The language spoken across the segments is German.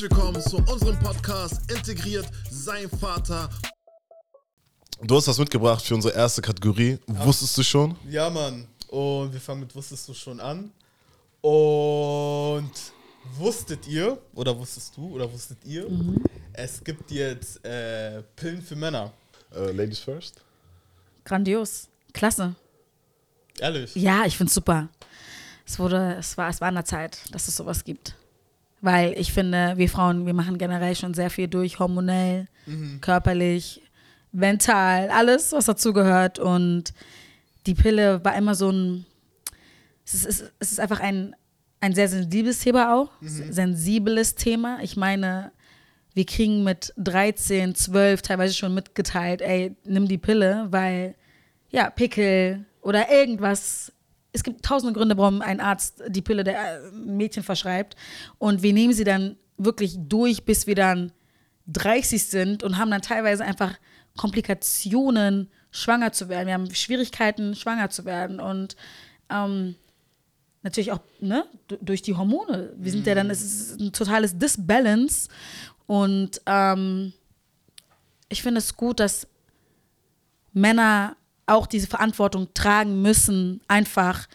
Herzlich willkommen zu unserem Podcast Integriert sein Vater. Du hast was mitgebracht für unsere erste Kategorie. Wusstest du schon? Ja, Mann. Und wir fangen mit Wusstest du schon an. Und wusstet ihr, oder wusstest du, oder wusstet ihr, es gibt jetzt äh, Pillen für Männer. Äh, Ladies first. Grandios. Klasse. Ehrlich. Ja, ich find's super. Es wurde, es war, es war an der Zeit, dass es sowas gibt. Weil ich finde, wir Frauen, wir machen generell schon sehr viel durch, hormonell, körperlich, mental, alles, was dazugehört. Und die Pille war immer so ein, es ist, es ist- es ist einfach ein, ein sehr sensibles Thema auch, sensibles Thema. Ich meine, wir kriegen mit 13, 12 teilweise schon mitgeteilt, ey, nimm die Pille, weil, ja, Pickel oder irgendwas. Es gibt tausende Gründe, warum ein Arzt die Pille der äh, Mädchen verschreibt. Und wir nehmen sie dann wirklich durch, bis wir dann 30 sind und haben dann teilweise einfach Komplikationen, schwanger zu werden. Wir haben Schwierigkeiten, schwanger zu werden. Und ähm, natürlich auch ne, durch die Hormone. Wir sind ja dann, es ist ein totales Disbalance. Und ähm, ich finde es gut, dass Männer auch diese Verantwortung tragen müssen, einfach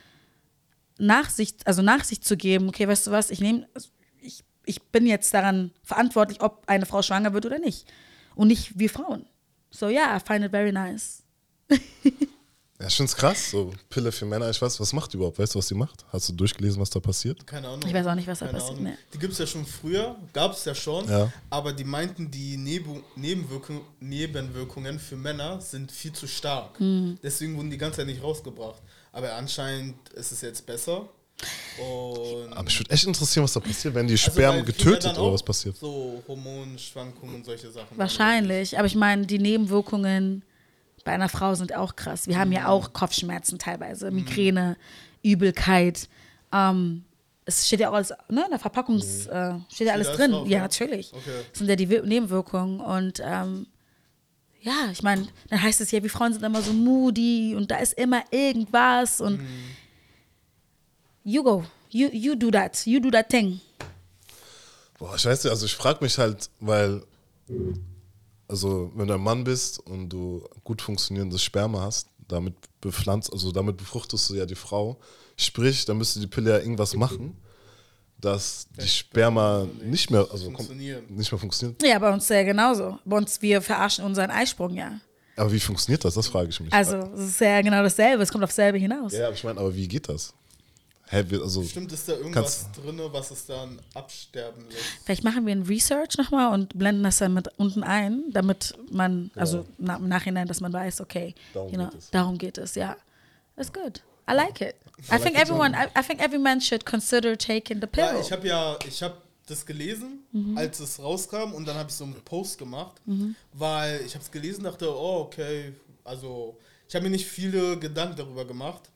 Nachsicht, also Nachsicht zu geben, okay, weißt du was, ich nehme, ich, ich bin jetzt daran verantwortlich, ob eine Frau schwanger wird oder nicht. Und nicht wir Frauen. So, ja, yeah, I find it very nice. Ja, ich find's krass. So, Pille für Männer, ich weiß, was macht die überhaupt? Weißt du, was die macht? Hast du durchgelesen, was da passiert? Keine Ahnung. Ich weiß auch nicht, was da Keine passiert, nee. Die gibt es ja schon früher, gab es ja schon. Ja. Aber die meinten, die Nebenwirkung, Nebenwirkungen für Männer sind viel zu stark. Hm. Deswegen wurden die ganze Zeit nicht rausgebracht. Aber anscheinend ist es jetzt besser. Und Aber mich würde echt interessieren, was da passiert, wenn die Also, getötet oder was passiert. So Hormonschwankungen und solche Sachen. Wahrscheinlich, aber ich meine, die Nebenwirkungen bei einer Frau sind auch krass. Wir haben ja auch Kopfschmerzen teilweise, Migräne, Übelkeit. Ähm, es steht ja auch alles, ne, in der Verpackung äh, steht ja alles drin. drauf, ja, ja? natürlich. Okay. Das sind ja die Wir- Nebenwirkungen. Und ähm, ja, ich meine, dann heißt es ja, wir Frauen sind immer so moody und da ist immer irgendwas und you go, you, you do that, you do that thing. Boah, ich weiß nicht, also ich frage mich halt, weil, also wenn du ein Mann bist und du gut funktionierendes Sperma hast, damit bepflanzt, also damit befruchtest du ja die Frau. Sprich, dann müsste die Pille ja irgendwas machen, dass die Sperma nicht mehr, also nicht mehr funktioniert. Ja, bei uns ja genauso. Bei uns, wir verarschen unseren Eisprung ja. Aber wie funktioniert das? Das frage ich mich. Also, es ist ja genau dasselbe. Es kommt auf dasselbe hinaus. ja, aber ich meine, aber wie geht das? Hä, also, Bestimmt ist da irgendwas drin, was es dann absterben lässt. Vielleicht machen wir ein Research nochmal und blenden das dann mit unten ein, damit man, also na, im Nachhinein, dass man weiß, okay, Darum you know, geht es. darum geht es, ja. That's good. I like it. I, think it everyone, I, I think every man should consider taking the pill. Ja, ich habe ja, ich habe das gelesen, Mhm. als es rauskam und dann habe ich so einen Post gemacht, weil ich habe es gelesen, dachte, oh okay, also ich habe mir nicht viele Gedanken darüber gemacht,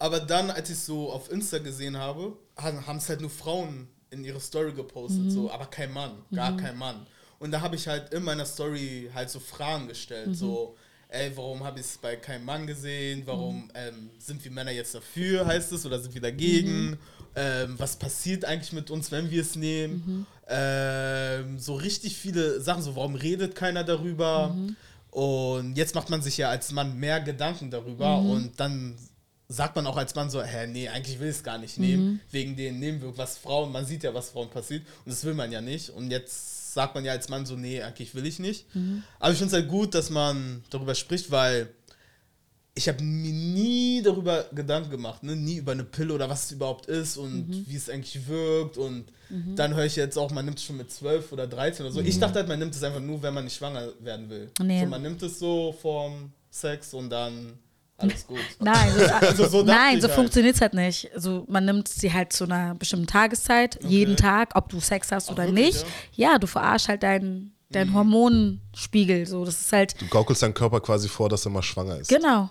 aber dann, als ich so auf Insta gesehen habe, haben es halt nur Frauen in ihre Story gepostet, Mhm. so, aber kein Mann, gar kein Mann. Und da habe ich halt in meiner Story halt so Fragen gestellt, Mhm. so, ey, warum habe ich es bei keinem Mann gesehen? Warum Mhm. ähm, sind wir Männer jetzt dafür, heißt es, oder sind wir dagegen? Ähm, was passiert eigentlich mit uns, wenn wir es nehmen? Ähm, so richtig viele Sachen, so warum redet keiner darüber? Und jetzt macht man sich ja als Mann mehr Gedanken darüber und dann sagt man auch als Mann so, hä, nee, eigentlich will ich es gar nicht nehmen, wegen den Nebenwirkungen, was Frauen, man sieht ja, was Frauen passiert und das will man ja nicht. Und jetzt sagt man ja als Mann so, nee, eigentlich will ich nicht. Aber ich finde es halt gut, dass man darüber spricht, weil ich habe mir nie darüber Gedanken gemacht, ne? nie über eine Pille oder was es überhaupt ist und wie es eigentlich wirkt. Und dann höre ich jetzt auch, man nimmt es schon mit 12 oder 13 oder so. Ich dachte halt, man nimmt es einfach nur, wenn man nicht schwanger werden will. Nee. So, man nimmt es so vorm Sex und dann alles gut. Nein, so, Also so nein, so halt. funktioniert es halt nicht. Also man nimmt sie halt zu einer bestimmten Tageszeit, jeden Tag, ob du Sex hast Ach, oder wirklich, nicht. Ja? du verarschst halt deinen dein Hormonspiegel. So, das ist halt, du gaukelst deinem Körper quasi vor, dass er mal schwanger ist. genau.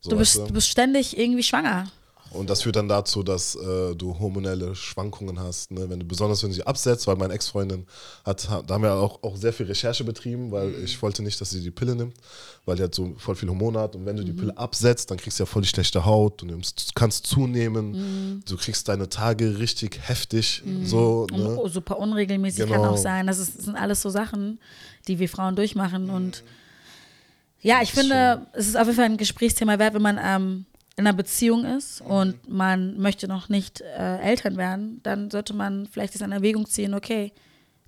So, Du bist, du bist ständig irgendwie schwanger. Und das führt dann dazu, dass äh, du hormonelle Schwankungen hast, ne? wenn du besonders wenn du sie absetzt, weil meine Ex-Freundin hat, da haben wir auch, auch sehr viel Recherche betrieben, weil Mhm. ich wollte nicht, dass sie die Pille nimmt, weil die halt so voll viel Hormone hat und wenn du Mhm. die Pille absetzt, dann kriegst du ja voll die schlechte Haut, du nimmst, kannst zunehmen, Mhm. du kriegst deine Tage richtig heftig, so, Und ne? oh, super unregelmäßig kann Genau. auch sein. Das, ist, das sind alles so Sachen, die wir Frauen durchmachen. Mhm. Und ja, ich finde, es ist auf jeden Fall ein Gesprächsthema wert, wenn man ähm, in einer Beziehung ist Mhm. und man möchte noch nicht äh, Eltern werden, dann sollte man vielleicht das in Erwägung ziehen, okay,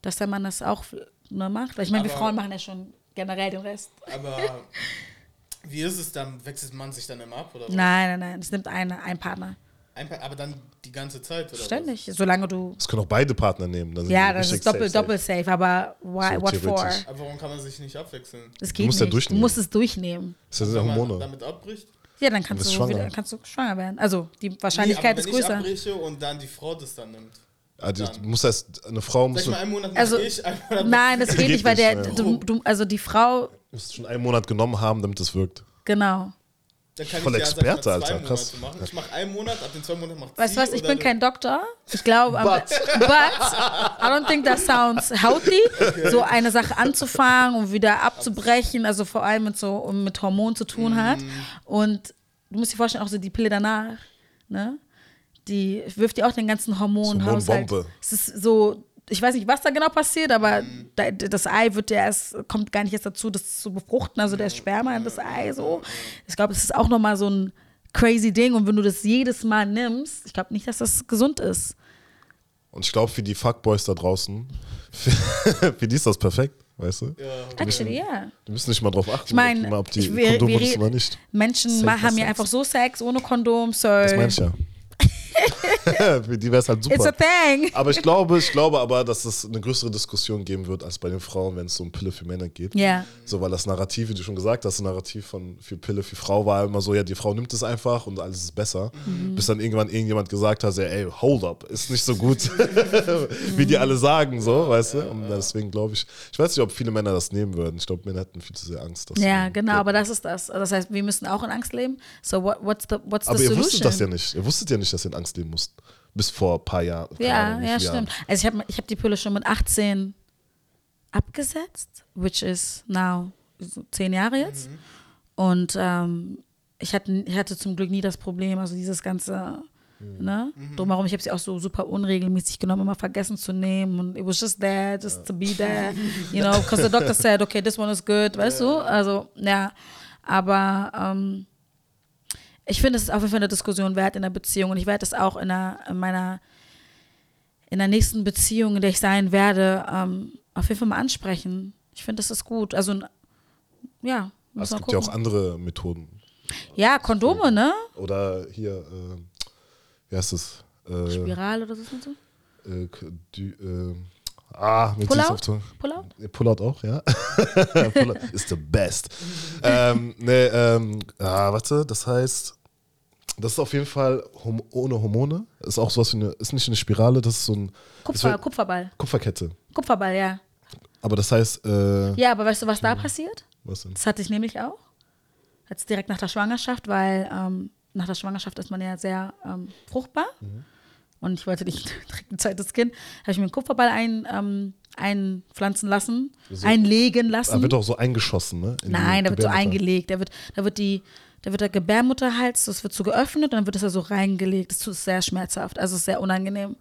dass der Mann das auch ne, macht. Weil ich meine, wir Frauen machen ja schon generell den Rest. Aber wie ist es dann? Wechselt man sich dann immer ab? Oder was? Nein, nein, nein, es nimmt eine, ein Partner. Ein paar, aber dann die ganze Zeit, oder? Ständig, solange du. Das können auch beide Partner nehmen. dann Ja, das ist doppelt, safe, doppelt safe, aber why, So what for? Was? Aber warum kann man sich nicht abwechseln? Das geht musst ja nicht. Du durchnehmen. musst es durchnehmen. Das sind ja Wenn man Hormone. damit abbricht? Ja, dann kannst du, schwanger. wieder, kannst du schwanger werden. Also die Nee, Wahrscheinlichkeit aber ist wenn ich größer. abbreche und dann die Frau das dann nimmt. Dann. muss erst, eine Frau Sag muss, ich mal, einen Monat Also, ich, einen Monat Nein, das geht nicht, weil der, ja. du, du, also die Frau, muss schon einen Monat genommen haben, damit es wirkt. genau. Dann kann Voll ich ja, Experte, zwei Alter, Monate krass. Machen. Ich mache einen Monat, ab den zwei Monaten macht Weißt du was, ich bin kein Doktor. Ich glaube, aber- but I don't think that sounds healthy, so eine Sache anzufangen und wieder abzubrechen, also vor allem mit so mit Hormonen zu tun hat. Und du musst dir vorstellen, auch so die Pille danach, ne? Die wirft dir auch den ganzen Hormonhaushalt. Hormonbombe. Es ist so, ich weiß nicht, was da genau passiert, aber da, das Ei wird ja erst, kommt gar nicht erst dazu, das zu befruchten, also der Sperma in das Ei so. Ich glaube, es ist auch nochmal so ein crazy Ding und wenn du das jedes Mal nimmst, ich glaube nicht, dass das gesund ist. Und ich glaube, für die Fuckboys da draußen, für, für die ist das perfekt, weißt du? Ja, Actually, ja. Die müssen nicht mal drauf achten, Ich meine, ob, die mal- ob die ich- wir- Kondom wir oder nicht. Menschen Safe haben ja einfach so Sex ohne Kondom, so Das meine ich ja. für die wäre es halt it's a super. thing. Aber ich glaube, ich glaube aber, dass es eine größere Diskussion geben wird als bei den Frauen, wenn es um Pille für Männer geht. Ja. So, weil das Narrativ, wie du schon gesagt hast, das Narrativ von für Pille für Frau war immer so, ja, die Frau nimmt es einfach und alles ist besser. Mhm. Bis dann irgendwann irgendjemand gesagt hat, ja, ey, hold up, ist nicht so gut, wie die alle sagen, so, weißt du? Und deswegen glaube ich, ich weiß nicht, ob viele Männer das nehmen würden. Ich glaube, Männer hätten viel zu sehr Angst. Ja, genau, aber das ist das. Das heißt, wir müssen auch in Angst leben. So, what, what's the, what's the Aber ihr solution? wusstet das ja nicht. Ihr wusstet ja nicht, dass ihr in Angst leben musst. Bis vor ein paar Jahren. Ja, Ahnung, ja, viele Jahren. stimmt. Also ich habe ich hab die Pille schon mit 18 abgesetzt, which is now so zehn Jahre jetzt. Und ähm, ich, hatte, ich hatte zum Glück nie das Problem, also dieses ganze, ne, drumherum. Ich habe sie auch so super unregelmäßig genommen, immer vergessen zu nehmen und it was just there, just to be there, you know, because the doctor said, okay, this one is good, weißt du? Also, ja, aber ähm, ich finde, es ist auf jeden Fall eine Diskussion wert in der Beziehung und ich werde es auch in, einer, in meiner in der nächsten Beziehung, in der ich sein werde, ähm, auf jeden Fall mal ansprechen. Ich finde, das ist gut. Also, ja, muss Also es gibt ja auch gucken. andere Methoden. Ja, Kondome, ne? Oder hier, äh, wie heißt es? Äh, Spirale oder so. so. äh, die, äh, ah, mit Pullout? Pullout? Ja, Pullout auch, ja. Pullout ist the best. ähm, nee, ähm, ah, warte, das heißt, das ist auf jeden Fall hom ohne Hormone. Ist auch sowas wie eine, ist nicht eine Spirale, das ist so ein Kupfer, wird- Kupferball. Kupferkette. Kupferball, ja. Aber das heißt, äh, Ja, aber weißt du, was da passiert? was denn? Das hatte ich nämlich auch. Jetzt direkt nach der Schwangerschaft, weil ähm, nach der Schwangerschaft ist man ja sehr ähm, fruchtbar. Mhm. Und ich wollte nicht direkt ein zweites Kind. Habe ich mir einen Kupferball ein, ähm, einpflanzen lassen, So. einlegen lassen. Da wird auch so eingeschossen, ne? In Nein, da wird so eingelegt. Da wird, da wird die, da wird der Gebärmutterhals, das wird so geöffnet und dann wird das da so reingelegt. Das ist sehr schmerzhaft, also sehr unangenehm.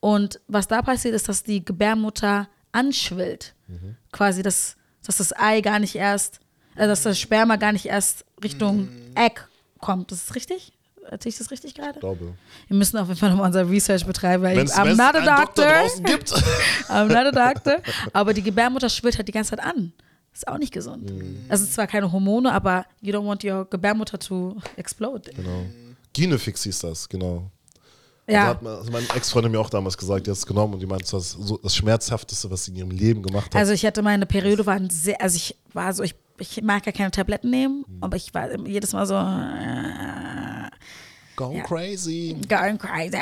Und was da passiert, ist, dass die Gebärmutter anschwillt. Mhm. Quasi, dass, dass das Ei gar nicht erst, also dass das Sperma gar nicht erst Richtung Egg kommt. Das ist richtig? Erzähle ich das richtig gerade? Ich glaube. Wir müssen auf jeden Fall nochmal unser Research betreiben, weil Wenn ich, es I'm not a doctor. draußen gibt. I'm not a doctor. Aber die Gebärmutter schwillt halt die ganze Zeit an. Ist auch nicht gesund. Also es ist zwar keine Hormone, aber you don't want your Gebärmutter to explode. Genau. Ginefix hieß das, genau. Ja. hat man, also meine Ex-Freundin mir auch damals gesagt, die hat es genommen und die meinte, das ist so das Schmerzhafteste, was sie in ihrem Leben gemacht hat. Also ich hatte meine Periode waren sehr, also ich war so, ich, ich mag ja keine Tabletten nehmen, aber ich war jedes Mal so äh, Go ja. crazy. going crazy.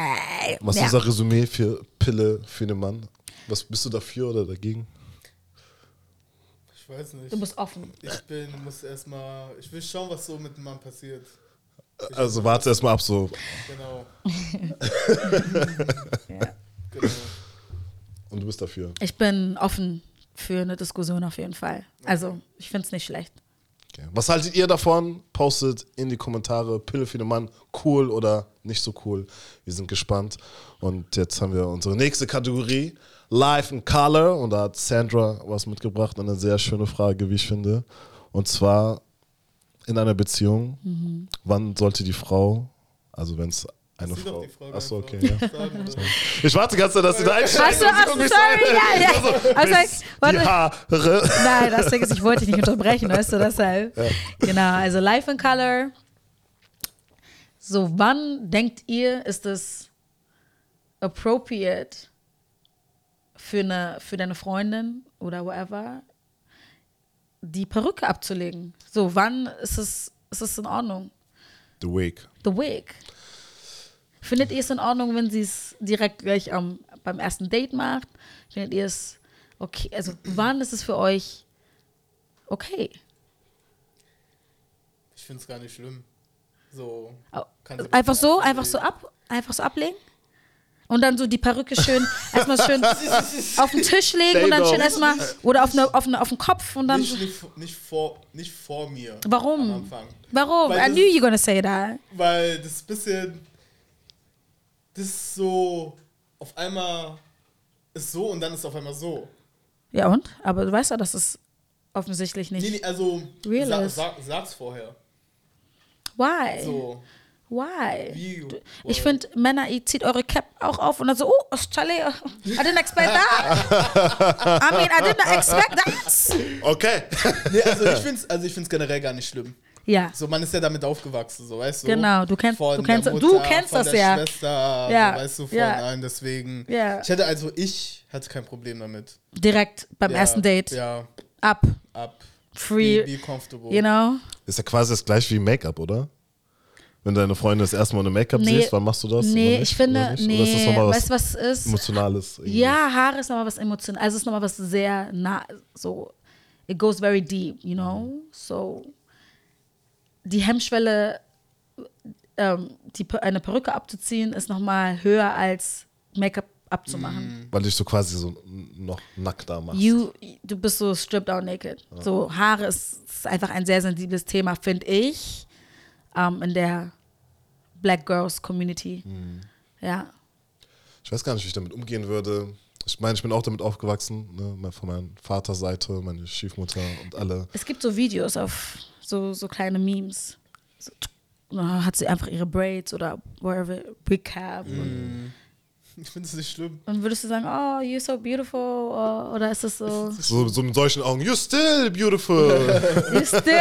Was ja. ist unser Resümee für Pille für einen Mann? Was bist du dafür oder dagegen? Ich weiß nicht. Du bist offen. Ich bin, muss erstmal, ich will schauen, was so mit dem Mann passiert. Also warte erst mal ab, so. Genau. Ja. genau. Und du bist dafür. Ich bin offen für eine Diskussion auf jeden Fall. Also, ich finde es nicht schlecht. Okay. Was haltet ihr davon? Postet in die Kommentare. Pille für den Mann, cool oder nicht so cool. Wir sind gespannt. Und jetzt haben wir unsere nächste Kategorie. Live in Color. Und da hat Sandra was mitgebracht. Eine sehr schöne Frage, wie ich finde. Und zwar in einer Beziehung. Mhm. Wann sollte die Frau, also wenn es eine doch Frau. Achso, okay, ja. Ich warte ganz, dass sie da einsteigt. Achso, achso, sorry, ja, ja. Also, Bis warte. die Haare. Nein, das Ding ist, ich wollte dich nicht unterbrechen, weißt du, deshalb. Genau, also Life in Color. So, wann denkt ihr, ist es appropriate für, eine, für deine Freundin oder whatever, die Perücke abzulegen? So, wann ist es, ist es in Ordnung? The Wig. The Wig. Findet ihr es in Ordnung, wenn sie es direkt gleich am, beim ersten Date macht? Findet ihr es okay? Also, wann ist es für euch okay? Ich finde es gar nicht schlimm. So. Einfach so, einfach so ab, einfach so ablegen? Und dann so die Perücke schön, erstmal schön auf den Tisch legen und dann schön erstmal, oder auf, eine, auf, eine, auf den Kopf und dann. Nicht, nicht, nicht, vor, nicht vor mir. Am Warum? Anfang. Warum? Weil I das- knew you gonna say that. Weil das ist ein bisschen. Das ist so. Auf einmal ist so und dann ist auf einmal so. Ja und? Aber du weißt ja, dass es offensichtlich nicht. Nee, nee, also. Real sag, sag's vorher. Why? So. Why? Wie? Ich finde, Männer, ihr zieht eure Cap auch auf und dann so, oh, Charlie, I didn't expect that. I mean, I didn't expect that. Okay. Nee, also ich finde es also ich find's generell gar nicht schlimm. Ja, So, man ist ja damit aufgewachsen, so, weißt du? Genau, du kennst- von du kennst- der du Mutter, kennst von das der ja. Schwester, Ja, so, weißt du, von ja. allen, deswegen. Ja. Ich hätte also, ich hatte kein Problem damit. direkt beim ja, ersten Date. Ja, Ab. ab. Free. Be, be comfortable. You know? Ist ja quasi das gleiche wie Make-up, oder? Wenn deine Freundin das erste Mal ohne Make-up Nee. siehst, wann machst du das? Nee, ich finde, nee, ist das nochmal was weißt du, was es ist? Emotionales? irgendwie? Ja, Haare ist nochmal was emotional. Also es ist nochmal was sehr nah, so, it goes very deep, you know? So, die Hemmschwelle, ähm, die, eine Perücke abzuziehen, ist nochmal höher als Make-up abzumachen. Weil dich so quasi so noch nackter machst. You, du bist so stripped out naked. So, Haare ist, ist einfach ein sehr sensibles Thema, finde ich, ähm, in der Black Girls Community. Ja. Ich weiß gar nicht, wie ich damit umgehen würde. Ich meine, ich bin auch damit aufgewachsen, ne? von meiner Vaterseite, meine Stiefmutter und alle. Es gibt so Videos auf so, so kleine Memes. So, hat sie einfach ihre Braids oder whatever, Big Cap. Ich finde es nicht schlimm. und würdest du sagen, oh, you're so beautiful? Oder, oder ist das so, So, so mit solchen Augen, you're still beautiful. you're still,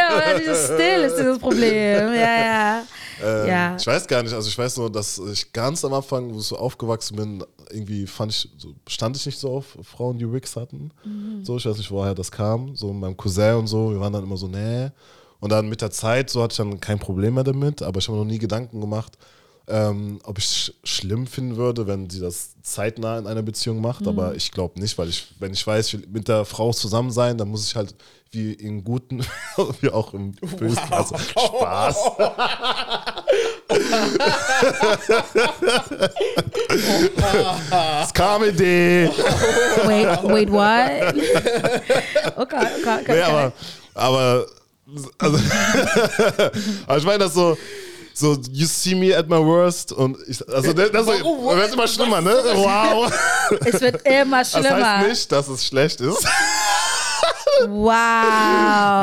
you're still ist dieses Problem. Ja, ja. Ähm, Ja. Ich weiß gar nicht, also ich weiß nur, dass ich ganz am Anfang, wo ich so aufgewachsen bin, irgendwie fand ich, so, stand ich nicht so auf Frauen, die Wigs hatten. Mhm. So, ich weiß nicht, woher das kam. So mit meinem Cousin und so, wir waren dann immer so, nee. Und dann mit der Zeit, so hatte ich dann kein Problem mehr damit, aber ich habe mir noch nie Gedanken gemacht, ähm, ob ich es sch schlimm finden würde, wenn sie das zeitnah in einer Beziehung macht. Mhm. Aber ich glaube nicht, weil ich, wenn ich weiß, ich will mit der Frau zusammen sein, dann muss ich halt wie im Guten, wie auch im Bösen, also Spaß. Ist Comedy. Wait, wait, what? Okay, okay, okay. Nee, aber, aber, also, aber ich meine das so, so, you see me at my worst und ich, also das, das Warum? wird immer schlimmer, ne? Wow. Es wird immer Das schlimmer. heißt nicht, dass es schlecht ist. Wow.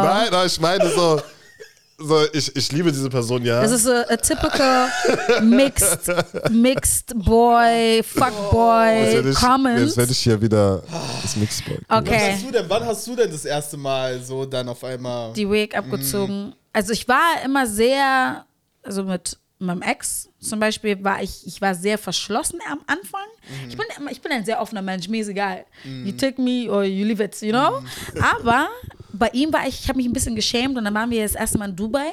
Nein, aber ich meine so, so ich, ich liebe diese Person ja. Das ist so a typical mixed, mixed boy, fuck Jetzt boy werde ich, comment. jetzt werde ich hier wieder das Mixboy. Wann Okay, hast, du denn, wann hast du denn das erste Mal so dann auf einmal. die Wig abgezogen. Also ich war immer sehr, also mit meinem Ex zum Beispiel war ich, ich war sehr verschlossen am Anfang. Ich, bin, ich bin ein sehr offener Mensch, mir ist egal. You take me or you leave it, you know? Aber bei ihm war ich, ich habe mich ein bisschen geschämt und dann waren wir das erste Mal in Dubai.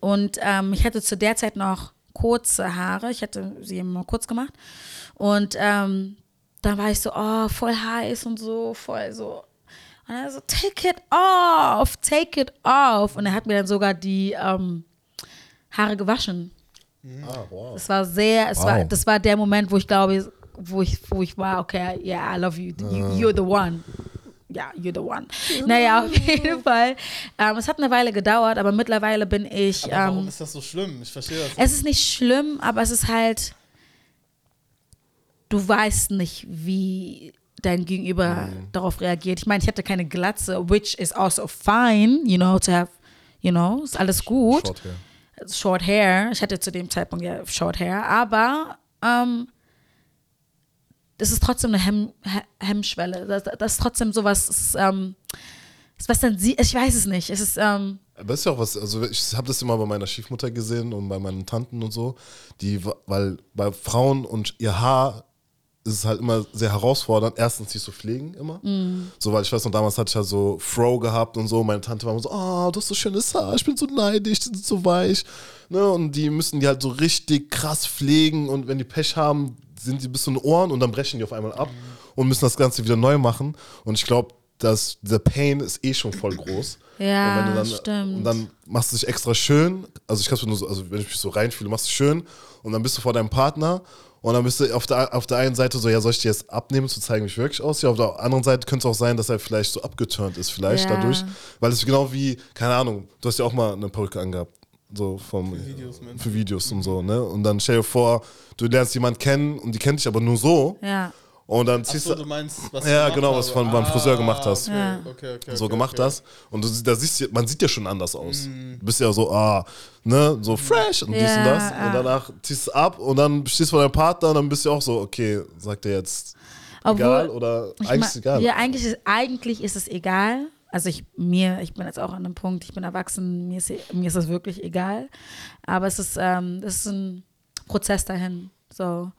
Und ähm, ich hatte zu der Zeit noch kurze Haare. Ich hatte sie immer kurz gemacht. Und ähm, dann war ich so, oh, voll heiß und so, voll so. Und er so, take it off, take it off. Und er hat mir dann sogar die, ähm, Haare gewaschen. Ah, wow. Es war sehr, es Wow. war, das war der Moment, wo ich glaube, wo ich, wo ich war, okay, yeah, I love you. you you're the one. Ja, you're the one. Naja, auf jeden Fall. Ähm, es hat eine Weile gedauert, aber mittlerweile bin ich. Aber warum Ähm, ist das so schlimm? Ich verstehe das. es ist nicht schlimm, aber es ist halt. Du weißt nicht, wie dein Gegenüber darauf reagiert. Ich meine, ich hatte keine Glatze, which is also fine, you know, to have, you know, ist alles gut Short hair. Short hair. Ich hatte zu dem Zeitpunkt ja short hair, aber ähm, das ist trotzdem eine Hemm, He- Hemmschwelle. Das, das ist trotzdem sowas, ist, ähm, ist was dann sie, ich weiß es nicht. Es ist, ähm, Aber ist auch was, also ich habe das immer bei meiner Stiefmutter gesehen und bei meinen Tanten und so, die, weil bei Frauen und ihr Haar ist es halt immer sehr herausfordernd, erstens sich zu pflegen immer. So, weil ich weiß noch, damals hatte ich ja so Fro gehabt und so, meine Tante war immer so, oh, du hast so schönes Haar, ich bin so neidisch, die sind so weich. Ne? Und die müssen die halt so richtig krass pflegen und wenn die Pech haben, sind die bis zu den Ohren und dann brechen die auf einmal ab und müssen das Ganze wieder neu machen. Und ich glaube, dass der Pain ist eh schon voll groß. Ja, und dann, stimmt. Und dann machst du dich extra schön. Also ich kann nur so, also wenn ich mich so reinfühle, machst du schön und dann bist du vor deinem Partner und dann bist du auf der, auf der einen Seite so, ja, soll ich dir jetzt abnehmen, zu zeigen, wie ich wirklich aussehe? Auf der anderen Seite könnte es auch sein, dass er vielleicht so abgeturnt ist, vielleicht Ja. dadurch. Weil es ist genau wie, keine Ahnung, du hast ja auch mal eine Perücke angehabt. So vom, für Videos. Für Videos und so, ne? Und dann stell dir vor, du lernst jemanden kennen und die kennt dich aber nur so. ja. Und dann Ach ziehst so, du du meinst, was Ja, genau, was du von- beim Friseur gemacht hast. Okay, Ja. okay, okay, so gemacht okay. hast. Und du, da siehst du, man sieht ja schon anders aus. Du bist ja so, ah, ne, so fresh und dies Ja, und das. ja. Und danach ziehst du ab und dann stehst du vor deinem Partner und dann bist du auch so, okay, sagt er jetzt egal oder ich eigentlich ma- ist egal. Ja, eigentlich ist, eigentlich ist es egal. Also ich, mir, ich bin jetzt auch an einem Punkt, ich bin erwachsen, mir ist, mir ist das wirklich egal. Aber es ist, ähm, es ist ein Prozess dahin. So,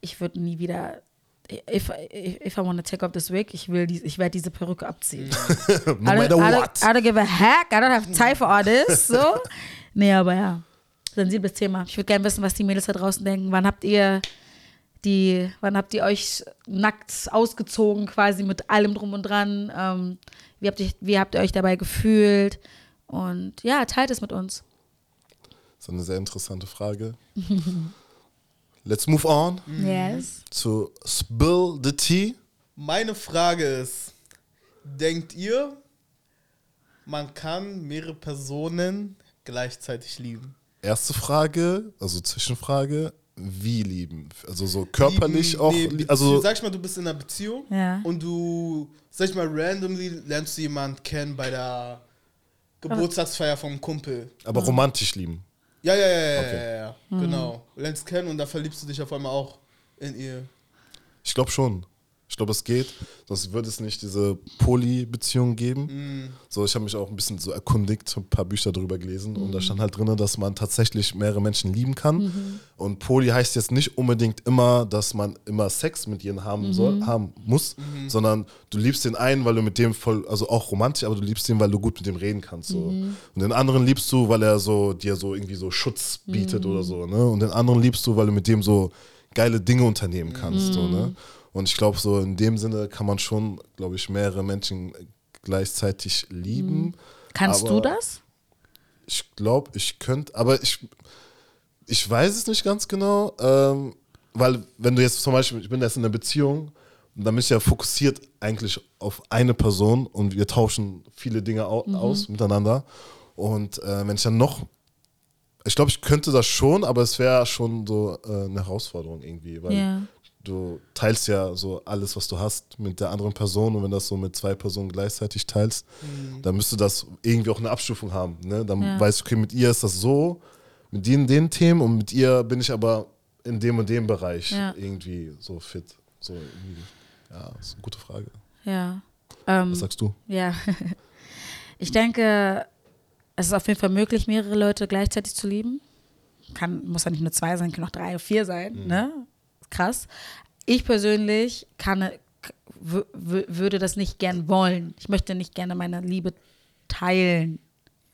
ich würde nie wieder, if, if, if I want to take off this wig, ich will, ich werde diese Perücke abziehen. no I don't, matter I, what. don't, I don't give a heck, I don't have time for all this. So. Nee, aber ja, sensibles Thema. Ich würde gerne wissen, was die Mädels da draußen denken. Wann habt ihr die, wann habt ihr euch nackt ausgezogen, quasi mit allem drum und dran? Ähm, wie, habt ihr, wie habt ihr euch dabei gefühlt? Und ja, teilt es mit uns. Das ist eine sehr interessante Frage. Let's move on Yes. to Spill the Tea. Meine Frage ist, denkt ihr, man kann mehrere Personen gleichzeitig lieben? Erste Frage, also Zwischenfrage, wie lieben? Also so körperlich Lieben, auch, nee, also sag ich mal, du bist in einer Beziehung Ja. und du, sag ich mal, randomly lernst du jemanden kennen bei der Geburtstagsfeier vom Kumpel. aber romantisch lieben. Ja, ja, ja, ja, Okay. ja, ja, genau. Lernst kennen und da verliebst du dich auf einmal auch in ihr. Ich glaube schon. Ich glaube, es geht. Sonst würde es nicht diese Poly-Beziehung geben. Mm. So, ich habe mich auch ein bisschen so erkundigt, ein paar Bücher darüber gelesen und da stand halt drin, dass man tatsächlich mehrere Menschen lieben kann. Und Poly heißt jetzt nicht unbedingt immer, dass man immer Sex mit jenen haben soll, haben muss, sondern du liebst den einen, weil du mit dem voll, also auch romantisch, aber du liebst den, weil du gut mit dem reden kannst. So. Und den anderen liebst du, weil er so dir so irgendwie so Schutz bietet oder so. Ne? Und den anderen liebst du, weil du mit dem so geile Dinge unternehmen kannst. So, ne? Und ich glaube, so in dem Sinne kann man schon, glaube ich, mehrere Menschen gleichzeitig lieben. Kannst Aber du das? Ich glaube, ich könnte, aber ich, ich weiß es nicht ganz genau, ähm, weil wenn du jetzt zum Beispiel, ich bin jetzt in einer Beziehung, und dann bin ich ja fokussiert eigentlich auf eine Person und wir tauschen viele Dinge au aus miteinander. Und äh, wenn ich dann noch, ich glaube, ich könnte das schon, aber es wäre schon so äh, eine Herausforderung irgendwie, weil Ja. Du teilst ja so alles, was du hast mit der anderen Person und wenn das so mit zwei Personen gleichzeitig teilst, dann müsste das irgendwie auch eine Abstufung haben. Ne? Dann Ja. weißt du, okay, mit ihr ist das so, mit den, den Themen und mit ihr bin ich aber in dem und dem Bereich Ja. irgendwie so fit. So irgendwie. Ja, das ist eine gute Frage. Ja. Ähm, Was sagst du? Ja. Ich denke, es ist auf jeden Fall möglich, mehrere Leute gleichzeitig zu lieben. Kann, muss ja nicht nur zwei sein, können auch drei oder vier sein. Ne? Krass. Ich persönlich kann, würde das nicht gern wollen. Ich möchte nicht gerne meine Liebe teilen.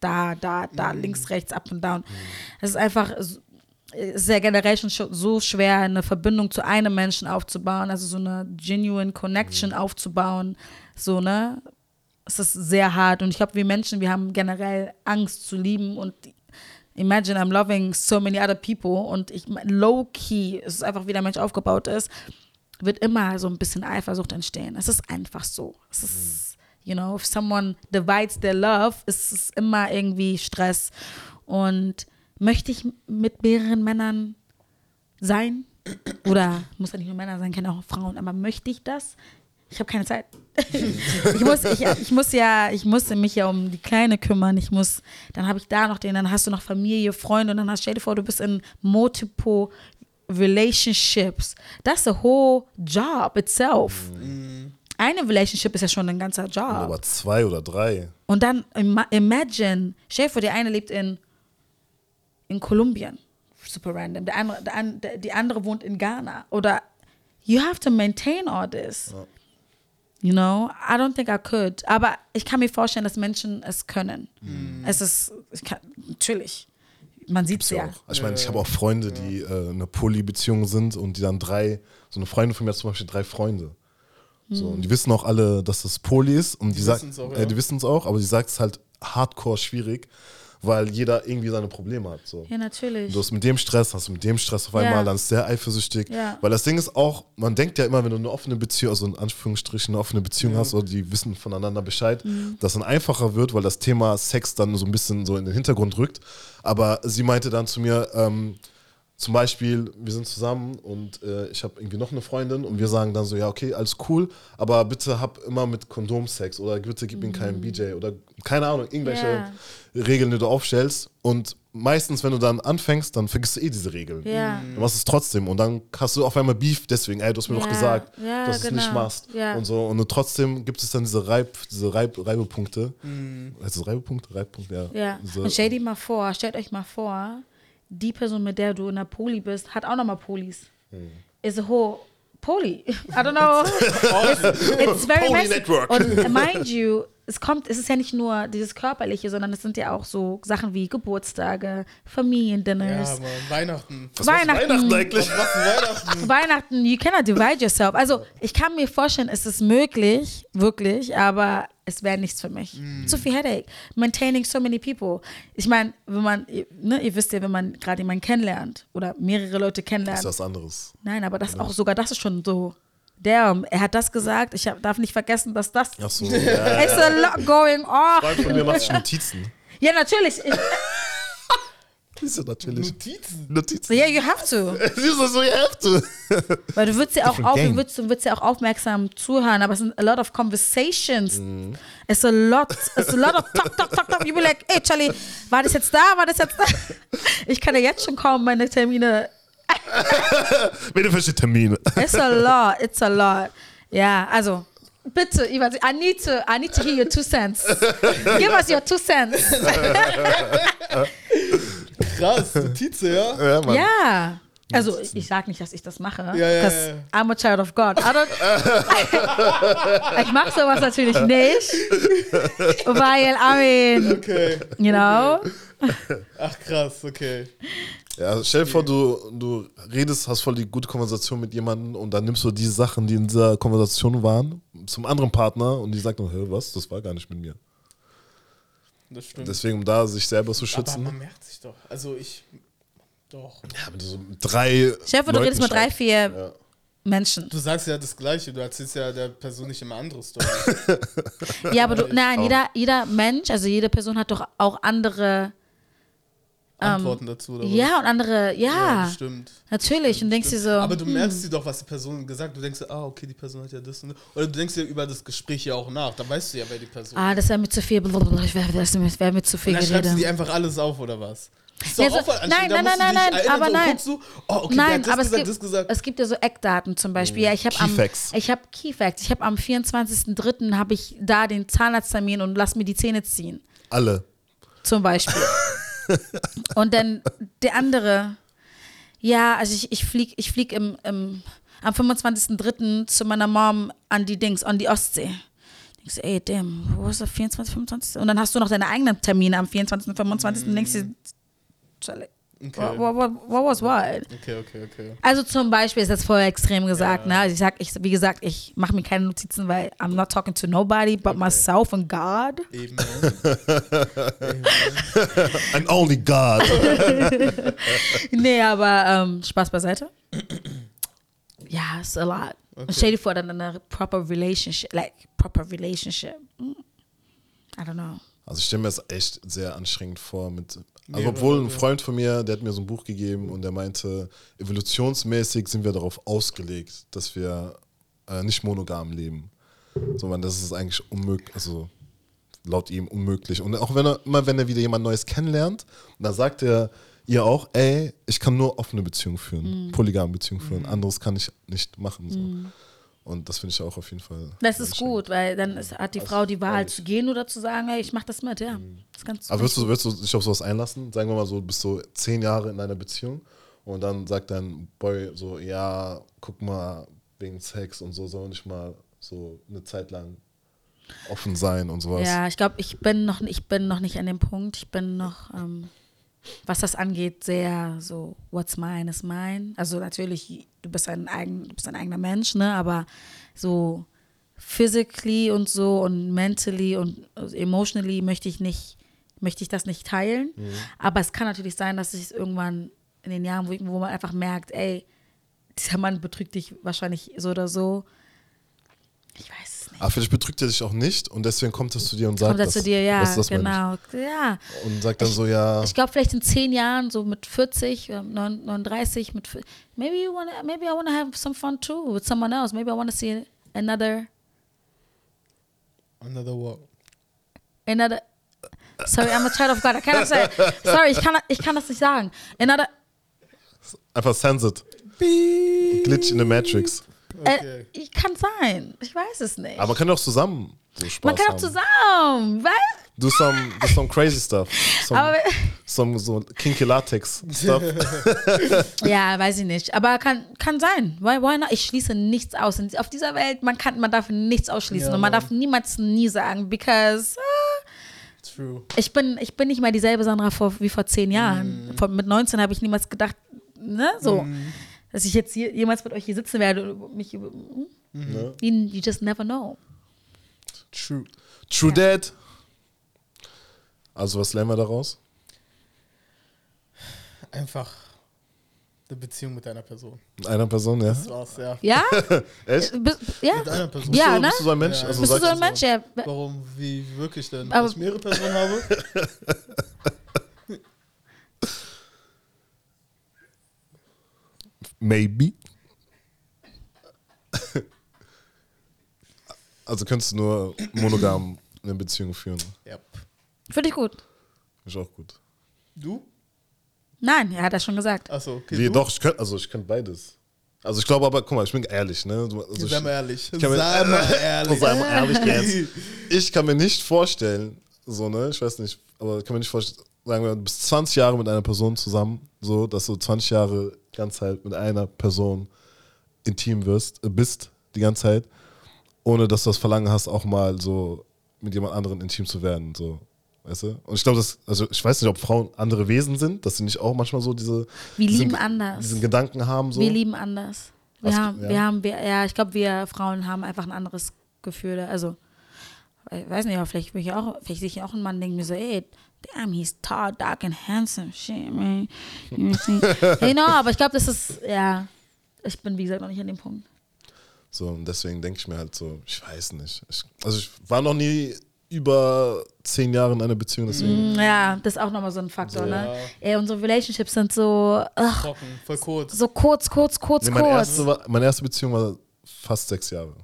Da, da, da, links, rechts, up und down. Es ist einfach, es ist ja generell schon scho- so schwer, eine Verbindung zu einem Menschen aufzubauen, also so eine genuine Connection aufzubauen. So, ne? Es ist sehr hart und ich glaube, wir Menschen, wir haben generell Angst zu lieben und imagine I'm loving so many other people und ich low key, es ist einfach wie der Mensch aufgebaut ist, wird immer so ein bisschen Eifersucht entstehen. Es ist einfach so. Es ist, you know, if someone divides their love, ist es immer irgendwie Stress. Und möchte ich mit mehreren Männern sein? Oder muss ja nicht nur Männer sein, kann auch Frauen, aber möchte ich das? Ich habe keine Zeit. ich, muss, ich, ich muss ja, ich muss mich ja um die Kleine kümmern. Ich muss, dann habe ich da noch den, dann hast du noch Familie, Freunde und dann hast, stell dir vor, du bist in multiple relationships. That's a whole job itself. Eine Relationship ist ja schon ein ganzer Job. Aber zwei oder drei. Und dann ima imagine, stell dir vor, der eine lebt in, in Kolumbien. Super random. Der andere, der, an- der, die andere wohnt in Ghana. Oder you have to maintain all this. You know, I don't think I could. Aber ich kann mir vorstellen, dass Menschen es können. Es ist, ich kann, natürlich. Man sieht es Ja. ja. Auch. Also Ich meine, ich habe auch Freunde, die äh, in einer Poly-Beziehung sind und die dann drei, so eine Freundin von mir hat zum Beispiel drei Freunde. So, und die wissen auch alle, dass das Poly ist und die, sagt, wissen's auch, äh, ja. die wissen es auch, aber die sagt es halt hardcore schwierig, weil jeder irgendwie seine Probleme hat. So. Ja, natürlich. Du hast mit dem Stress, hast du mit dem Stress auf einmal, Ja. dann ist der eifersüchtig. Ja. Weil das Ding ist auch, man denkt ja immer, wenn du eine offene Beziehung, also in Anführungsstrichen eine offene Beziehung hast oder die wissen voneinander Bescheid, Mhm. dass dann einfacher wird, weil das Thema Sex dann so ein bisschen so in den Hintergrund rückt. Aber sie meinte dann zu mir, ähm, zum Beispiel, wir sind zusammen und äh, ich habe irgendwie noch eine Freundin und wir sagen dann so, ja, okay, alles cool, aber bitte hab immer mit Kondom Sex oder bitte gib ihm keinen BJ oder keine Ahnung, irgendwelche Ja. Regeln, die du aufstellst. Und meistens, wenn du dann anfängst, dann vergisst du eh diese Regeln. Ja. Du machst es trotzdem und dann hast du auf einmal Beef deswegen, ey, du hast mir doch Ja. gesagt, Ja, dass du es nicht genau. machst Ja. und so. Und trotzdem gibt es dann diese, Reib, diese Reib, Reibepunkte. Mhm. Heißt es Reibepunkte? Reibpunkte, ja. Ja. Diese, Und stell dir mal vor, stellt euch mal vor, die Person, mit der du in der Poli bist, hat auch nochmal Polis. Is a whole Poli. I don't know. it's, it's very Poly messy. Network. Und mind you, es kommt, es ist ja nicht nur dieses Körperliche, sondern es sind ja auch so Sachen wie Geburtstage, Familiendinners, Ja, Weihnachten. Was Weihnachten. Weihnachten eigentlich? Was Weihnachten? Weihnachten, you cannot divide yourself. Also ich kann mir vorstellen, es ist möglich, wirklich, aber es wäre nichts für mich. Zu viel Headache. Maintaining so many people. Ich meine, wenn man, ne, ihr wisst ja, wenn man gerade jemanden kennenlernt oder mehrere Leute Das kennenlernt. ist was anderes. Nein, aber das auch sogar das ist schon so. Damn, er hat das gesagt. Ich hab, darf nicht vergessen, dass das. Ach so, ja. It's a lot going on. Freund von mir macht sich Notizen. Ja, natürlich. Ich, Ist ja natürlich. Notizen. Notizen. ja, you have to. Sie ist so, you have to. Weil du würdest ja auch auf, du würdest, du würdest ja auch aufmerksam zuhören, aber es sind a lot of conversations. Mhm. It's a lot, it's a lot of talk, talk, talk, talk. You be like, ey Charlie, war das jetzt da, war das jetzt da? Ich kann ja jetzt schon kaum meine Termine. Bitte für Termine. It's a lot, it's a lot. Ja, also bitte, I need to, I need to hear your two cents. Give us your two cents. Krass, Notizen, ja? Ja, Mann. Ja. Also ich, ich sag nicht, dass ich das mache. Ja, ja, 'cause ja. I'm a child of God. I don't, ich mache sowas natürlich nicht. Weil, I mean, Okay. you know. Ach, krass, okay. Ja, stell dir vor, du, du redest, hast voll die gute Konversation mit jemandem und dann nimmst du die Sachen, die in dieser Konversation waren, zum anderen Partner und die sagt dann, hä, was, das war gar nicht mit mir. Das stimmt. Deswegen, um da sich selber zu Aber schützen. man merkt sich doch. Also ich. Doch. Ja, du so mit drei. Chef, du Leuten redest mit drei, schreibst. vier Menschen. Du sagst ja das Gleiche, du erzählst ja der Person nicht immer andere Story. Ja, aber du, nein, jeder, jeder Mensch, also jede Person hat doch auch andere, Antworten dazu, oder was? ja, und andere, ja, das stimmt. natürlich. Und denkst dir so, Aber du hm, merkst dir doch, was die Person gesagt hat. Du denkst dir, ah, okay, die Person hat ja das und das. Oder du denkst dir über das Gespräch ja auch nach. Da weißt du ja, wer die Person ah, das wäre mir zu viel, blablabla, ich wäre das wäre mir zu viel Und dann schreibst du geredet. die einfach alles auf, oder was? Ist Ja, so- Aufwand. nein, nein, nein, dich nein, erinnern, aber so, nein. du, oh, okay, Nein, aber es gibt, es ja so Eckdaten zum Beispiel. Ja, ich habe am, Keyfacts. ich habe Keyfacts. Ich habe am 24.03. habe ich da den Zahnarzttermin und lass mir die Zähne ziehen, Alle. zum Beispiel. Und dann der andere, ja, also ich, ich flieg, ich flieg im, im, am 25.03. zu meiner Mom an die Dings, an die Ostsee. Denkst du, ey, damn, wo ist der 24, 25? Und dann hast du noch deine eigenen Termine am 24. und 25. Und denkst du, Charlie, Okay. What, what, what, what was what? Okay, okay, okay. Also zum Beispiel ist das voll extrem gesagt, Ja. ne? Also ich sag, ich, wie gesagt, ich mache mir keine Notizen, weil I'm not talking to nobody but myself and God. Eben. Eben. And only God. Nee, aber ähm, Spaß beiseite. Ja, it's a lot. Okay. Stell dir vor, dann eine proper relationship, like proper relationship. Mm. I don't know. Also ich stelle mir das echt sehr anstrengend vor. Mit, also obwohl ein. Freund von mir, der hat mir so ein Buch gegeben und der meinte, evolutionsmäßig sind wir darauf ausgelegt, dass wir äh, nicht monogam leben. Sondern das ist eigentlich unmöglich, also laut ihm unmöglich. Und auch wenn er, immer wenn er wieder jemand Neues kennenlernt, dann sagt er ihr auch, ey, ich kann nur offene Beziehungen führen, Mhm. polygame Beziehungen führen, anderes kann ich nicht machen. So. Und das finde ich auch auf jeden Fall. Das ist gut, weil dann ist, hat die Also, Frau die Wahl zu gehen oder zu sagen, hey, ich mach das mit, ja. Das ist ganz Aber würdest du, würdest du dich auf sowas einlassen? Sagen wir mal so, du bist so zehn Jahre in einer Beziehung und dann sagt dein Boy so, ja, guck mal, wegen Sex und so soll nicht mal so eine Zeit lang offen sein und sowas. Ja, ich glaube, ich bin noch, ich bin noch nicht an dem Punkt. Ich bin noch, ähm, was das angeht, sehr so, what's mine is mine. Also natürlich, du bist ein, eigen, du bist ein eigener Mensch, ne? Aber so physically und so und mentally und also emotionally möchte ich nicht, möchte ich das nicht teilen. Aber es kann natürlich sein, dass es irgendwann in den Jahren, wo, wo man einfach merkt, ey, dieser Mann betrügt dich wahrscheinlich so oder so. Ich weiß. Aber vielleicht betrügt er dich auch nicht und deswegen kommt er zu dir und sagt Kommt er das. zu dir, ja, das, das genau. Ja. Ich. Und sagt dann so, ja, Ich glaube, vielleicht in zehn Jahren, so mit 40, äh, 39, mit vi- maybe you wanna, maybe I wanna have some fun too with someone else. Maybe I wanna see another, Another what? another. Sorry, I'm a child of God. I cannot say. Sorry, ich kann, ich kann das nicht sagen. Another. einfach sense it. Glitch in the Matrix. Okay. Äh, kann sein. Ich weiß es nicht. Aber man kann doch zusammen so Spaß Man kann haben. auch zusammen, weil. Do some, do some crazy stuff. Some, Aber some so kinky Latex stuff. ja, weiß ich nicht. Aber kann, kann sein. Why, why not? Ich schließe nichts aus. Auf dieser Welt, man kann, man darf nichts ausschließen. Ja, und man darf niemals nie sagen, because ah, True. ich bin, ich bin nicht mehr dieselbe Sandra vor, wie vor zehn Jahren. Vor, mit 19 habe ich niemals gedacht, ne, so, dass ich jetzt hier, jemals mit euch hier sitzen werde und mich über. hm? Ne? You, you just never know. True. True Dad. Also was lernen wir daraus? Einfach eine Beziehung mit einer Person. Mit einer Person, ja? Das war's, ja. Ja? Echt? Bist, ja? Mit einer Person. Ja, bist, du, ne? bist du so ein Mensch? Ja, also Bist du so ein Mensch? Ja. Warum, wie wirklich denn? Aber- ich mehrere Personen habe? Maybe. Also könntest du nur monogam eine Beziehung führen. ja. Finde ich gut. Ist auch gut. Du? Nein, er hat das schon gesagt. Achso, okay. Wie, du? doch, ich könnte, also ich könnte beides. Also ich glaube aber, guck mal, ich bin ehrlich, ne? Also Sei ich, mal ehrlich. ich kann mir- Sei mal ehrlich. Sei mal ehrlich jetzt. Ich kann mir nicht vorstellen, so, ne, ich weiß nicht, aber ich kann mir nicht vorstellen, sagen wir, du bist 20 Jahre mit einer Person zusammen, so, dass du 20 Jahre die ganze Zeit mit einer Person intim wirst, äh, bist, die ganze Zeit, ohne dass du das Verlangen hast, auch mal so mit jemand anderem intim zu werden, so. Weißt du? Und ich glaube, das, also ich weiß nicht, ob Frauen andere Wesen sind, dass sie nicht auch manchmal so diese Wir diesen, lieben anders. diesen Gedanken haben. So. Wir lieben anders. Wir Was- haben, ja. wir haben, wir, ja, ich glaube, wir Frauen haben einfach ein anderes Gefühl. Also, ich weiß nicht, aber vielleicht will ich auch, vielleicht sehe ich auch einen Mann, denke mir so, ey, damn, he's tall, dark and handsome, shit, man. You know, you know aber ich glaube, das ist, ja, ich bin, wie gesagt, noch nicht an dem Punkt. So, und deswegen denke ich mir halt so, ich weiß nicht. Ich, also ich war noch nie über zehn Jahre in einer Beziehung, deswegen. Mm, Ja, das ist auch nochmal so ein Faktor, So, ne? ja. Ey, unsere Relationships sind so, ugh, Trocken, voll kurz. so kurz, kurz, kurz, Nee, meine, kurz. erste war, meine erste Beziehung war fast sechs Jahre.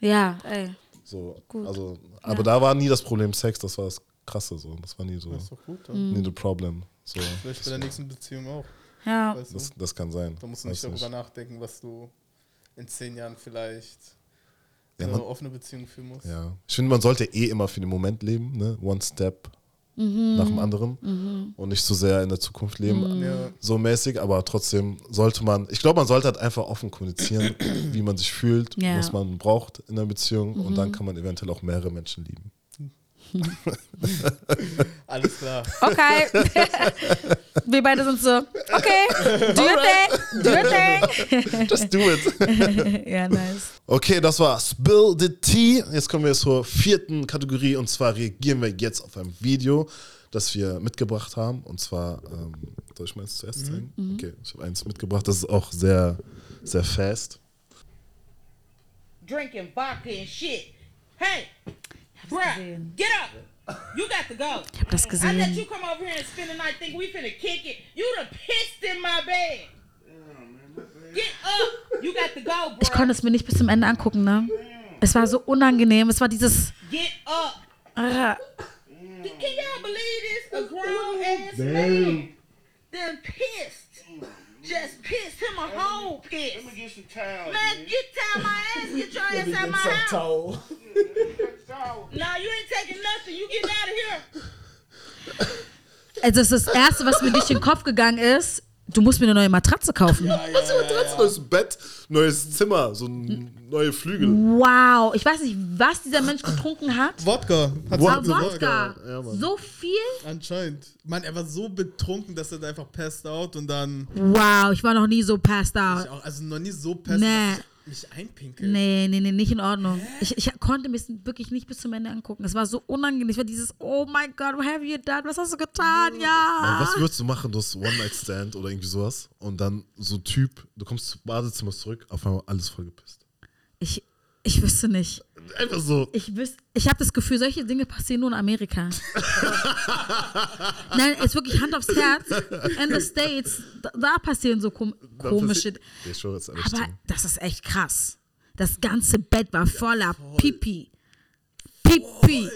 Ja, ey. So, Gut. also, aber da war nie das Problem Sex, das war das Krasse. So. Das war nie so, Das ist doch gut. Dann. nie the problem. So, Vielleicht bei der nächsten Beziehung auch. Ja, Weißt du? das, das kann sein. Da musst du nicht Weiß darüber nachdenken, was du in zehn Jahren vielleicht Ja, eine man- offene Beziehung führen musst. Ja. Ich finde, man sollte eh immer für den Moment leben, ne? One step nach dem anderen und nicht so sehr in der Zukunft leben. Ja. So mäßig, aber trotzdem sollte man, ich glaube, man sollte halt einfach offen kommunizieren, wie man sich fühlt, Ja. was man braucht in einer Beziehung und dann kann man eventuell auch mehrere Menschen lieben. Alles klar. Okay. Wir beide sind so, okay, do your thing, do your thing. Just do it. ja, nice. Okay, das war Spill the Tea. Jetzt kommen wir zur vierten Kategorie und zwar reagieren wir jetzt auf ein Video, das wir mitgebracht haben. Und zwar, ähm, soll ich meins zuerst zeigen? Okay, ich habe eins mitgebracht, das ist auch sehr, sehr fast. drinking vodka and shit. Hey, bruh, gesehen. get up. You got to go. Ich habe das I let you gesehen. come over here and spend the night think we finna kick it. You done pissed in my bed. Get up. You got to go, Ich bro. konnte es mir nicht bis zum Ende angucken, ne? Es war so unangenehm. Es war dieses. Get up. Ah, Can y'all believe this? A grown ass man done pissed. Just pissed him a whole piss. Let me get some towels. Man, get down my ass. Get your ass out my house. Towel. Nah, you ain't taking nothing. You getting out of here. also das ist das Erste, was mir durch den Kopf gegangen ist. Du musst mir eine neue Matratze kaufen. Was für ein neues Bett, neues Zimmer, so ein neue Flügel. Wow. Ich weiß nicht, was dieser Mensch getrunken hat. Wodka. Hat Aber sie- Wodka. Ja. So viel? Anscheinend. Mann, er war so betrunken, dass er da einfach passed out und dann. Wow, ich war noch nie so passed out. Ich auch, also noch nie so passed Nee. dass ich mich einpinkel. Nee, nee, nee, nicht in Ordnung. Ich, ich konnte mir es wirklich nicht bis zum Ende angucken. Es war so unangenehm. Es war dieses, oh my God, what have you done? Was hast du getan? Ja. Was würdest du machen? Du hast One-Night-Stand oder irgendwie sowas und dann so ein Typ, du kommst zum Badezimmer zurück, auf einmal alles vollgepisst. Ich, ich wüsste nicht. Einfach so. Ich, wüs- ich habe das Gefühl, solche Dinge passieren nur in Amerika. Nein, es ist wirklich Hand aufs Herz. In the States, da, da passieren so kom komische. Alles Aber zu. das ist echt krass. Das ganze Bett war voller Pipi. Pipi.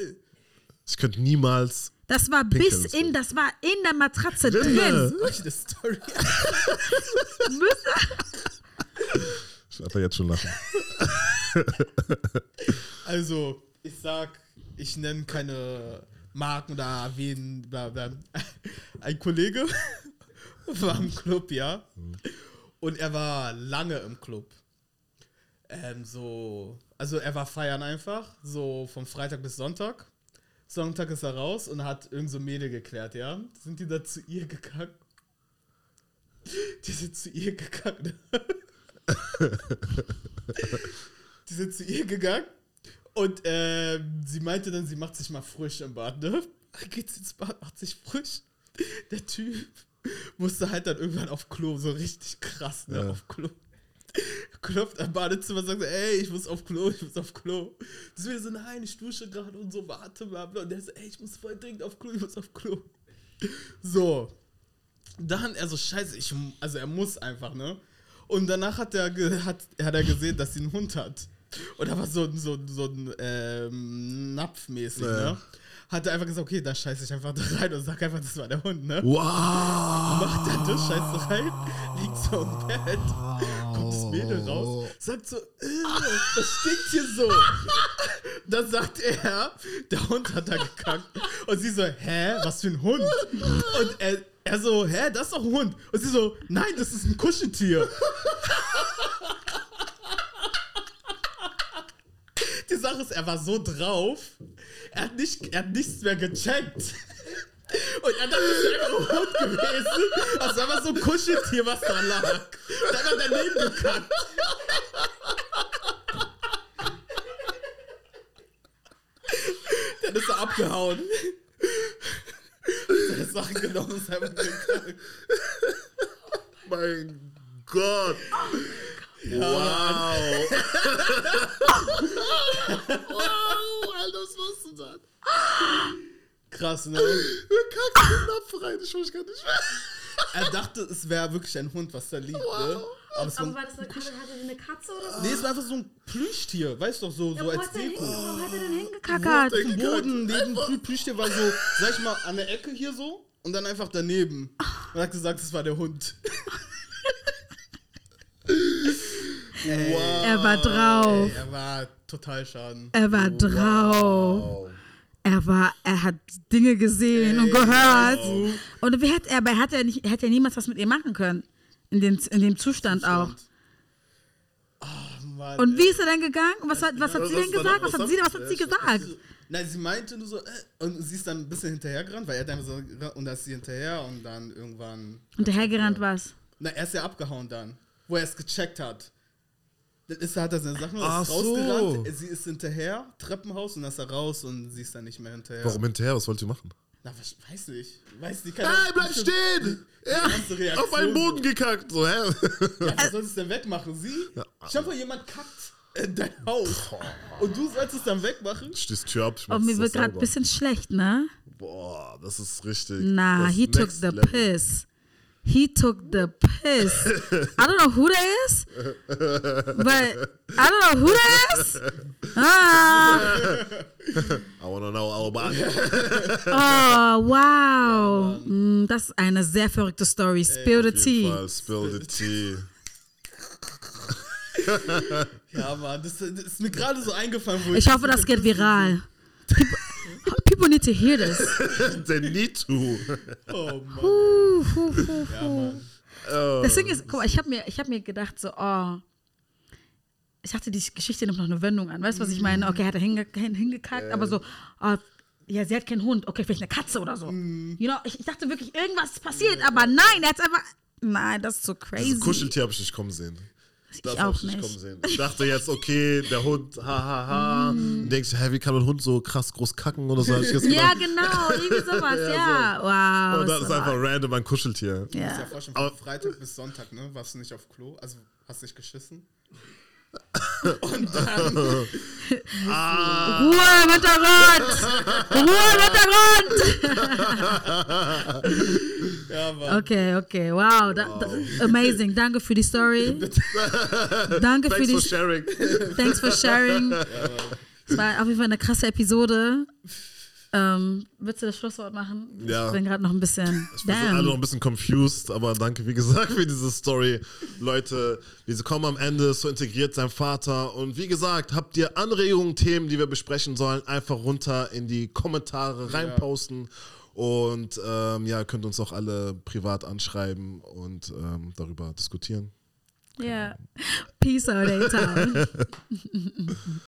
Ich könnte niemals. Das war Pinkeln bis so. in, das war in der Matratze Drin. eine Story? Ich einfach jetzt schon lachen. Also, ich sag, ich nenne keine Marken oder erwähnen, bla bla. Ein Kollege war im Club, ja. Und er war lange im Club. Ähm, so, also er war feiern einfach, so vom Freitag bis Sonntag. Sonntag ist er raus und hat irgend so Mädel geklärt, ja. Sind die da zu ihr gegangen? Die sind zu ihr gegangen. Die sind zu ihr gegangen und ähm, sie meinte dann, sie macht sich mal frisch im Bad, ne? Geht sie ins Bad, macht sich frisch. Der Typ musste halt dann irgendwann auf Klo, so richtig krass, ne? Ja. Auf Klo. Klopft am Badezimmer, sagt so, ey, ich muss auf Klo, ich muss auf Klo. Das will so, nein, ich dusche gerade und so, warte, bla. Und der so, ey, ich muss voll dringend auf Klo, ich muss auf Klo. So. Dann, er so, scheiße, ich, also er muss einfach, ne? Und danach hat er, hat, hat er gesehen, dass sie einen Hund hat. Und da war so, ein- so, ein- so ein ähm, Napfmäßig, Ja. ne? Hat er einfach gesagt, okay, da scheiße ich einfach da rein und sag einfach, das war der Hund, ne? Wow! Macht er das, scheiße rein, liegt so im Bett, kommt das Mädel raus, sagt so, äh, das stinkt hier so. Dann sagt er, der Hund hat da gekackt. Und sie so, hä, was für ein Hund? Und er, er so, hä, das ist doch ein Hund. Und sie so, nein, das ist ein Kuscheltier. Die Sache ist, er war so drauf, er hat, nicht, er hat nichts mehr gecheckt. Und er dachte, es wäre einfach ein Hund gewesen. Also einfach so ein Kuscheltier, was da lag. Da hat er daneben gekackt. Dann ist er abgehauen. Seine Sachen genommen und ist einfach gekackt. Mein Gott! Wow! wow, Alter, was machst du da? Krass, ne? Wir kacken den Napf rein, ich weiß gar nicht mehr. Er dachte, es wäre wirklich ein Hund, was da liegt, ne? Aber es war, Aber war das eine, die eine Katze oder so? nee, es war einfach so ein Plüschtier, weißt du doch, so, so wo, als Deko. wo hat er denn hingekackert? Auf dem Boden neben Plü Plüschtier war so, sag ich mal, an der Ecke hier so und dann einfach daneben. Und hat gesagt, das war der Hund. Er war drauf. Ey, er war total schaden. Er war drauf. Er war, er hat Dinge gesehen und gehört. Und wie hat er, aber er hat ja nicht, er hätte ja niemals was mit ihr machen können. In, den, in dem Zustand auch. Oh, Mann, Und ey. wie ist er dann gegangen? Was hat, was hat sie denn gesagt? Was hat sie, was hat sie gesagt? Nein, sie meinte nur so, äh, und sie ist dann ein bisschen hinterhergerannt, weil er dann so, und da ist sie hinterher und dann irgendwann. Hinterhergerannt was? Na, er ist ja abgehauen dann, wo er es gecheckt hat. Dann ist, hat er seine Sachen ist Ach so. rausgerannt, sie ist hinterher, Treppenhaus, und dann ist er raus und sie ist dann nicht mehr hinterher. Warum hinterher? Was wollt ihr machen? Na, was, weiß nicht. Weiß nicht, kann Nein, bleib stehen! Ja, auf einen Boden gekackt. So, hä? Ja, wer soll es denn wegmachen? Sie? Ich hoffe, jemand kackt in dein Haus. Und du sollst es dann wegmachen? Stehst Tür ab, ich Oh, mir wird gerade ein bisschen schlecht, ne? Boah, das ist richtig. Das he took the level. piss. He took the piss. I don't know who that is, but I don't know who that is. Ah, I wanna know all about it. oh, wow. Mm, das ist eine sehr verrückte Story. Spill the tea. Fall, Spill the tea. Ja, Mann, das, das ist mir gerade so eingefallen. Wo Ich hoffe, das geht viral. People, need to hear this. They need to. Oh, Mann. Huh, huh, huh, Ja. Mann. Das Ding ist, guck mal, ich habe mir, ich hab mir gedacht, so, oh, ich dachte, die Geschichte nimmt noch eine Wendung an. Weißt du, was ich meine? Okay, hat er hinge hin- hingekackt, aber so, oh, ja, sie hat keinen Hund, okay, vielleicht eine Katze oder so. You know, ich, ich dachte wirklich, irgendwas ist passiert, aber nein, er hat einfach, nein, das ist so crazy. Dieses Kuscheltier habe ich nicht kommen sehen. Das ich auch ich nicht. kommen sehen. Ich dachte jetzt, okay, der Hund, ha, ha, ha. Und denkst, hä, wie kann ein Hund so krass groß kacken oder so? Ja, genau, irgendwie sowas, ja. Wow. Und das ist so einfach arg. random ein Kuscheltier. Ja, Ja. vorstellen, von Freitag bis Sonntag, ne? Warst du nicht auf Klo? Also hast nicht geschissen? Und dann, Ruhe im Hintergrund! Ruhe Hintergrund! ja, Mann. Okay, okay, wow, da, da, amazing. Danke für die Story. Danke für Thanks die for sharing. Thanks for sharing. Es war auf jeden Fall eine krasse Episode. Ähm, willst du das Schlusswort machen? Ja. Ich bin gerade noch ein bisschen. Wir sind alle noch ein bisschen confused, aber danke, wie gesagt, für diese Story. Leute, wir kommen am Ende, so integriert sein Vater. Und wie gesagt, habt ihr Anregungen, Themen, die wir besprechen sollen, einfach runter in die Kommentare reinposten. Und ähm, ja, könnt uns auch alle privat anschreiben und ähm, darüber diskutieren. Yeah. Peace out, A-Time.